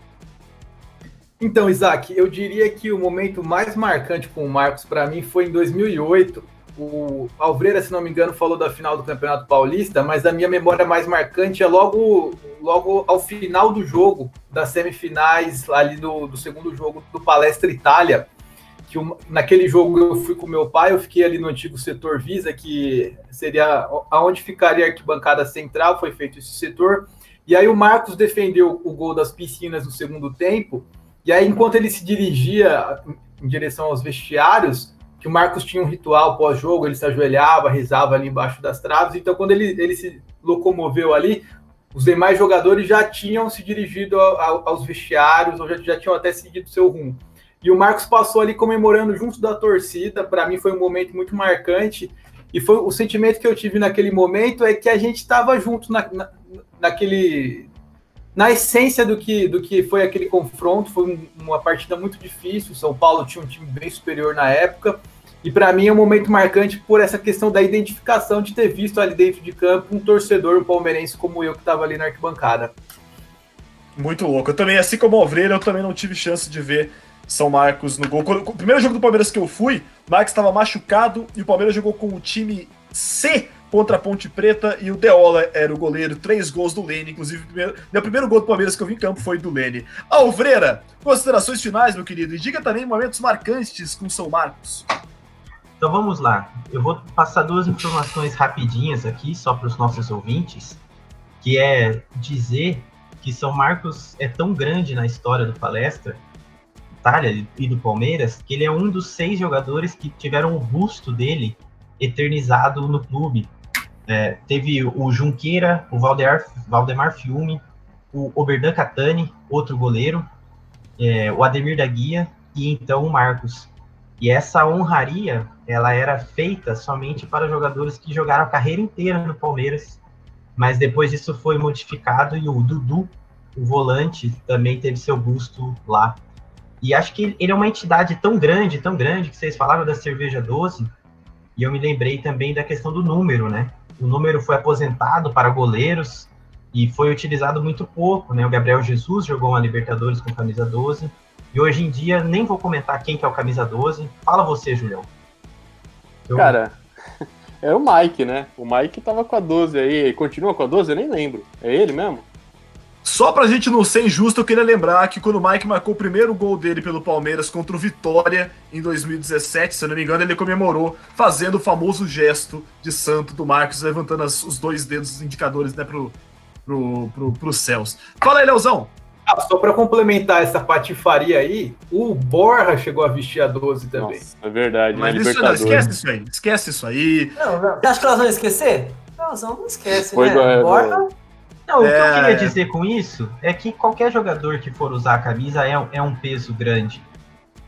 Speaker 3: Então, Isaac, eu diria que o momento mais marcante com o Marcos para mim foi em 2008. O Alvreira, se não me engano, falou da final do Campeonato Paulista, mas a minha memória mais marcante é logo, logo ao final do jogo, das semifinais, ali do, do segundo jogo do Palestra Itália. Que naquele jogo eu fui com meu pai, eu fiquei ali no antigo setor Visa, que seria aonde ficaria a arquibancada central, foi feito esse setor. E aí o Marcos defendeu o gol das piscinas no segundo tempo e aí, enquanto ele se dirigia em direção aos vestiários, que o Marcos tinha um ritual pós-jogo, ele se ajoelhava, rezava ali embaixo das traves. Então, quando ele, ele se locomoveu ali, os demais jogadores já tinham se dirigido a, a, aos vestiários, ou já, já tinham até seguido seu rumo. E o Marcos passou ali comemorando junto da torcida. Para mim, foi um momento muito marcante. E foi o sentimento que eu tive naquele momento é que a gente estava junto na, na, naquele na essência do que, do que foi aquele confronto, foi uma partida muito difícil. O São Paulo tinha um time bem superior na época. E para mim é um momento marcante por essa questão da identificação de ter visto ali dentro de campo um torcedor palmeirense como eu que estava ali na arquibancada.
Speaker 1: Muito louco. Eu também, assim como o Alvreira, eu também não tive chance de ver São Marcos no gol. o primeiro jogo do Palmeiras que eu fui, o Marcos estava machucado e o Palmeiras jogou com o time C contra a Ponte Preta e o Deola era o goleiro, três gols do Lene, inclusive primeiro, meu primeiro gol do Palmeiras que eu vi em campo foi do Lene. Alvreira, considerações finais, meu querido, e diga também momentos marcantes com São Marcos.
Speaker 4: Então vamos lá, eu vou passar duas informações rapidinhas aqui, só para os nossos ouvintes, que é dizer que São Marcos é tão grande na história do palestra, Itália e do Palmeiras, que ele é um dos seis jogadores que tiveram o busto dele eternizado no clube. É, teve o Junqueira, o Valdemar, Valdemar Fiume, o Oberdan Catani, outro goleiro, é, o Ademir da Guia e então o Marcos. E essa honraria, ela era feita somente para jogadores que jogaram a carreira inteira no Palmeiras, mas depois isso foi modificado e o Dudu, o volante, também teve seu busto lá. E acho que ele é uma entidade tão grande, tão grande, que vocês falaram da cerveja 12, e eu me lembrei também da questão do número, né? O número foi aposentado para goleiros e foi utilizado muito pouco, né? O Gabriel Jesus jogou uma Libertadores com camisa 12. E hoje em dia, nem vou comentar quem que é o camisa 12. Fala você, Julião.
Speaker 2: Eu... Cara, é o Mike, né? O Mike tava com a 12 aí. Continua com a 12? Eu nem lembro. É ele mesmo?
Speaker 1: Só pra gente não ser injusto, eu queria lembrar que quando o Mike marcou o primeiro gol dele pelo Palmeiras contra o Vitória em 2017, se eu não me engano, ele comemorou fazendo o famoso gesto de santo do Marcos, levantando as, os dois dedos indicadores né, pro, pro, pro, pro céus. Fala aí, Leozão.
Speaker 3: Ah, só para complementar essa patifaria aí, o Borra chegou a vestir a 12 também. Nossa,
Speaker 2: é verdade,
Speaker 1: Mas né? isso, não, esquece isso aí, esquece isso aí.
Speaker 5: Não, não. Você acha que elas vão esquecer? Não, elas não esquecem, Foi né? Do, Borra...
Speaker 4: Não, o é... que eu é. queria dizer com isso é que qualquer jogador que for usar a camisa é, é um peso grande.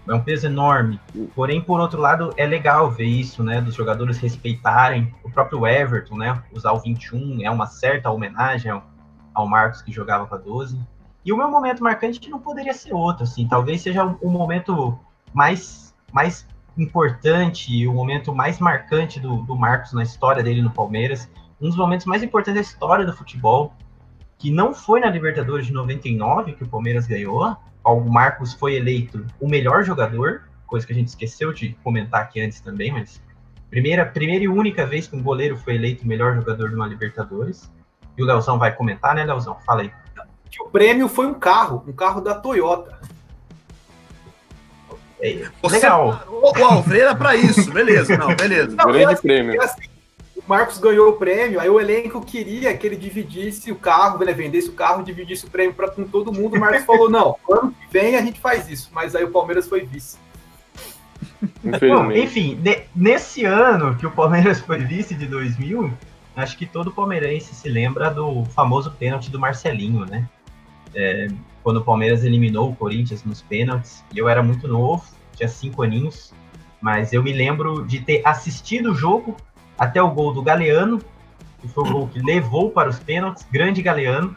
Speaker 4: É um peso enorme. Porém, por outro lado, é legal ver isso, né? Dos jogadores respeitarem o próprio Everton, né? Usar o 21 é uma certa homenagem ao, ao Marcos que jogava com a 12. E o meu momento marcante não poderia ser outro, assim. Talvez seja o, o momento mais, mais importante, o momento mais marcante do, do Marcos na história dele no Palmeiras. Um dos momentos mais importantes da história do futebol que não foi na Libertadores de 99 que o Palmeiras ganhou. O Marcos foi eleito o melhor jogador, coisa que a gente esqueceu de comentar aqui antes também, mas primeira, primeira e única vez que um goleiro foi eleito o melhor jogador de uma Libertadores. E o Leozão vai comentar, né, Leozão? Fala aí.
Speaker 3: Que o prêmio foi um carro, um carro da Toyota.
Speaker 1: É, legal. O Alfredo para isso, beleza, não, beleza. Não,
Speaker 2: Grande assim, prêmio.
Speaker 3: Assim, Marcos ganhou o prêmio, aí o elenco queria que ele dividisse o carro, ele vendesse o carro, dividisse o prêmio para com todo mundo. O Marcos falou: não, ano que vem a gente faz isso. Mas aí o Palmeiras foi vice.
Speaker 4: Bom, enfim, de, nesse ano que o Palmeiras foi vice de 2000, acho que todo palmeirense se lembra do famoso pênalti do Marcelinho, né? É, quando o Palmeiras eliminou o Corinthians nos pênaltis, e eu era muito novo, tinha cinco aninhos, mas eu me lembro de ter assistido o jogo até o gol do Galeano, que foi o gol que levou para os pênaltis, grande Galeano.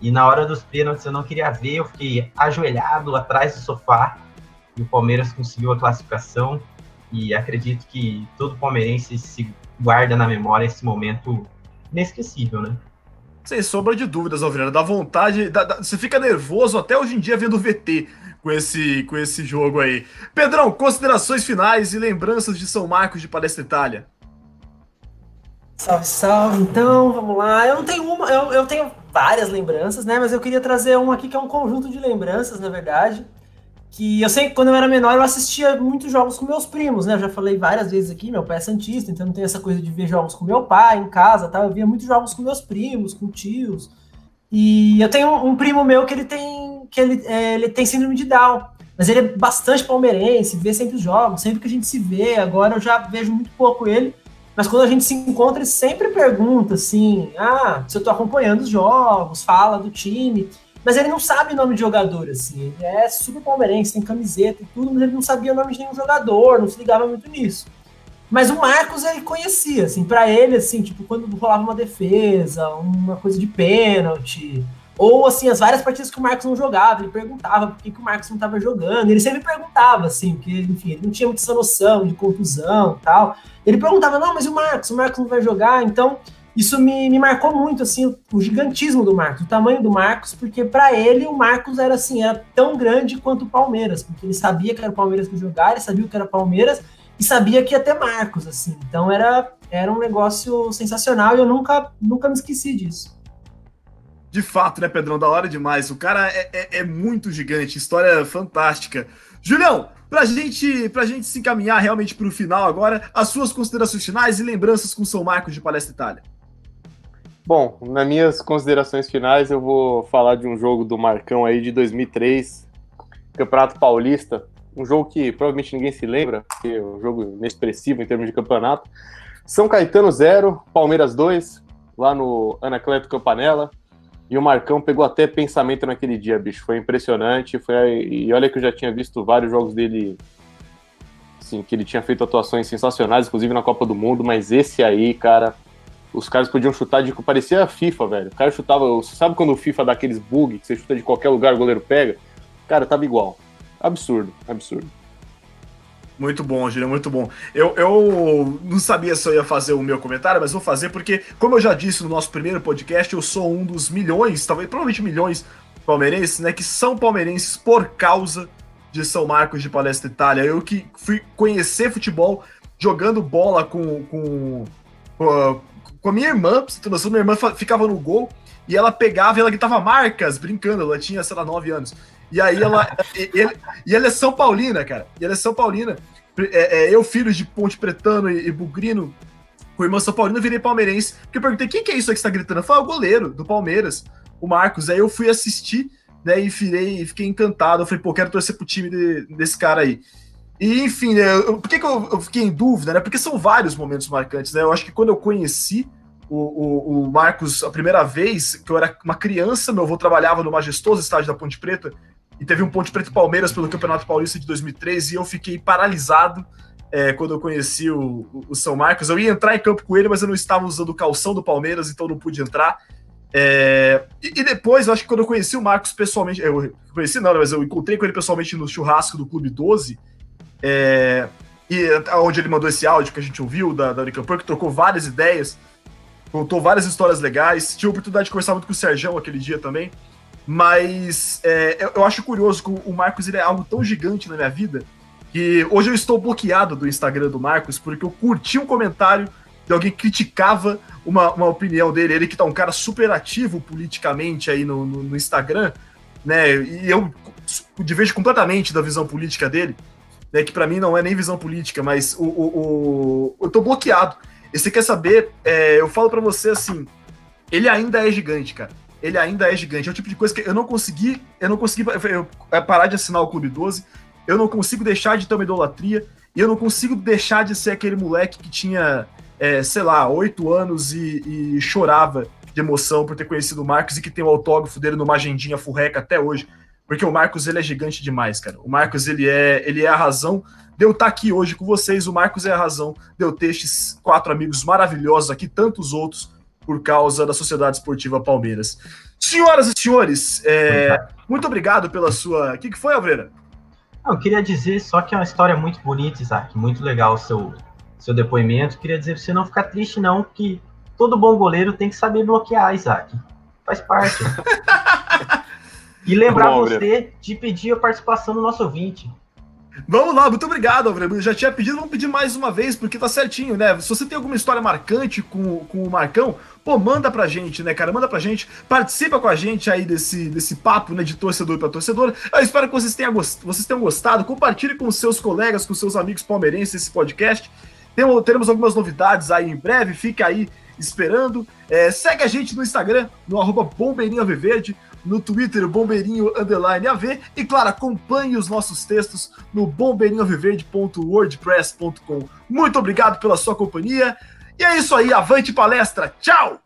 Speaker 4: E na hora dos pênaltis eu não queria ver, eu fiquei ajoelhado atrás do sofá e o Palmeiras conseguiu a classificação. E acredito que todo palmeirense se guarda na memória esse momento inesquecível, né?
Speaker 1: Sem sombra de dúvidas, Alvirano. Dá vontade. Dá, dá, você fica nervoso até hoje em dia vendo o VT com esse, com esse jogo aí. Pedrão, considerações finais e lembranças de São Marcos de Palestra Itália.
Speaker 5: Salve, salve. Então, vamos lá. Eu não tenho uma, eu, eu tenho várias lembranças, né? Mas eu queria trazer uma aqui que é um conjunto de lembranças, na verdade. Que eu sei que quando eu era menor eu assistia muitos jogos com meus primos, né? Eu já falei várias vezes aqui, meu pai é santista, então não tem essa coisa de ver jogos com meu pai em casa, tá? Eu via muitos jogos com meus primos, com tios. E eu tenho um, um primo meu que ele tem que ele, é, ele tem síndrome de Down, mas ele é bastante palmeirense, vê sempre os jogos, sempre que a gente se vê. Agora eu já vejo muito pouco ele, mas quando a gente se encontra, ele sempre pergunta assim: ah, se eu tô acompanhando os jogos, fala do time. Mas ele não sabe o nome de jogador, assim. Ele é super palmeirense, tem camiseta e tudo, mas ele não sabia o nome de nenhum jogador, não se ligava muito nisso. Mas o Marcos ele conhecia, assim, para ele, assim, tipo, quando rolava uma defesa, uma coisa de pênalti, ou assim, as várias partidas que o Marcos não jogava, ele perguntava por que, que o Marcos não estava jogando. Ele sempre perguntava, assim, porque, enfim, ele não tinha muita noção de contusão e tal. Ele perguntava, não, mas e o Marcos? O Marcos não vai jogar? Então, isso me, me marcou muito, assim, o, o gigantismo do Marcos, o tamanho do Marcos, porque para ele o Marcos era assim, era tão grande quanto o Palmeiras, porque ele sabia que era o Palmeiras que jogar, ele sabia que era Palmeiras e sabia que ia ter Marcos, assim. Então era, era um negócio sensacional e eu nunca, nunca me esqueci disso.
Speaker 1: De fato, né, Pedrão? Da hora demais. O cara é, é, é muito gigante, história fantástica. Julião, pra gente, pra gente se encaminhar realmente para o final agora, as suas considerações finais e lembranças com São Marcos de Palestra Itália.
Speaker 2: Bom, nas minhas considerações finais, eu vou falar de um jogo do Marcão aí de 2003, Campeonato Paulista. Um jogo que provavelmente ninguém se lembra, porque é um jogo inexpressivo em termos de campeonato. São Caetano 0, Palmeiras 2, lá no Anacleto Campanella. E o Marcão pegou até pensamento naquele dia, bicho. Foi impressionante. Foi... E olha que eu já tinha visto vários jogos dele. Assim, que ele tinha feito atuações sensacionais, inclusive na Copa do Mundo, mas esse aí, cara, os caras podiam chutar de. Parecia a FIFA, velho. O cara chutava. Sabe quando o FIFA dá aqueles bug que você chuta de qualquer lugar, o goleiro pega? Cara, tava igual. Absurdo, absurdo.
Speaker 1: Muito bom, Gíria, muito bom. Eu, eu não sabia se eu ia fazer o meu comentário, mas vou fazer porque, como eu já disse no nosso primeiro podcast, eu sou um dos milhões, talvez provavelmente milhões palmeirenses, né, que são palmeirenses por causa de São Marcos de Palestra Itália. Eu que fui conhecer futebol jogando bola com, com, com a minha irmã, noção, minha irmã ficava no gol e ela pegava e ela gritava marcas, brincando, ela tinha, sei lá, 9 anos. E aí ela. e, ele, e ela é São Paulina, cara. E ela é São Paulina. É, é, eu, filho de Ponte Pretano e, e Bugrino, com o irmão São Paulino, virei palmeirense. Porque eu perguntei: quem que é isso aí que você tá gritando? Falei: ah, o goleiro do Palmeiras, o Marcos. Aí eu fui assistir, né? E virei, fiquei encantado. Eu falei: pô, quero torcer pro time de, desse cara aí. E, enfim, né, eu, por que, que eu, eu, fiquei em dúvida, né? Porque são vários momentos marcantes, né? Eu acho que quando eu conheci o, o, o, Marcos a primeira vez, que eu era uma criança, meu avô trabalhava no majestoso estádio da Ponte Preta, e teve um Ponte Preto Palmeiras pelo Campeonato Paulista de 2013 e eu fiquei paralisado é, quando eu conheci o, o, São Marcos. Eu ia entrar em campo com ele, mas eu não estava usando o calção do Palmeiras, então não pude entrar. É, e, e, depois, eu acho que quando eu conheci o Marcos pessoalmente, eu conheci não, mas eu encontrei com ele pessoalmente no churrasco do Clube 12, é, e onde ele mandou esse áudio que a gente ouviu da, da Unicamp, que trocou várias ideias, contou várias histórias legais. Tive a oportunidade de conversar muito com o Sérgio aquele dia também. Mas é, eu, eu, acho curioso que o Marcos ele é algo tão gigante na minha vida que hoje eu estou bloqueado do Instagram do Marcos porque eu curti um comentário de alguém que criticava uma, uma opinião dele. Ele que tá um cara super ativo politicamente aí no, no, no Instagram, né? E eu diverjo completamente da visão política dele, né? Que para mim não é nem visão política, mas o, o, o eu tô bloqueado. E você quer saber? É, eu falo para você assim, ele ainda é gigante, cara ele ainda é gigante. É o tipo de coisa que eu não consegui, eu não consegui eu, é parar de assinar o Clube 12, eu não consigo deixar de ter uma idolatria, e eu não consigo deixar de ser aquele moleque que tinha, é, sei lá, oito anos e, e, chorava de emoção por ter conhecido o Marcos e que tem o autógrafo dele numa agendinha furreca até hoje. Porque o Marcos, ele é gigante demais, cara. O Marcos, ele é, ele é a razão de eu estar aqui hoje com vocês. O Marcos é a razão de eu ter estes quatro amigos maravilhosos aqui, tantos outros, por causa da Sociedade Esportiva Palmeiras. Senhoras e senhores, é, muito obrigado pela sua. O que, que foi, Alveira?
Speaker 4: Eu queria dizer só que é uma história muito bonita, Isaac. Muito legal o seu, seu depoimento. Queria dizer para você não ficar triste, não, que todo bom goleiro tem que saber bloquear, Isaac. Faz parte. E lembrar Bom, você de pedir a participação do nosso ouvinte.
Speaker 1: Vamos lá, muito obrigado, Alfredo. Já tinha pedido, vamos pedir mais uma vez, porque tá certinho, né? Se você tem alguma história marcante com, com o Marcão, pô, manda pra gente, né, cara? Manda pra gente, participa com a gente aí desse, desse papo, né, de torcedor para torcedor. Eu espero que vocês tenham, vocês tenham gostado. Compartilhe com seus colegas, com seus amigos palmeirenses esse podcast. Tem, teremos algumas novidades aí em breve, fica aí esperando. É, segue a gente no Instagram, no arroba Bombeirinho Verde no Twitter, bombeirinho underline AV, e claro, acompanhe os nossos textos no bombeirinhoaviverde.wordpress.com. Muito obrigado pela sua companhia, e é isso aí, avante palestra, tchau!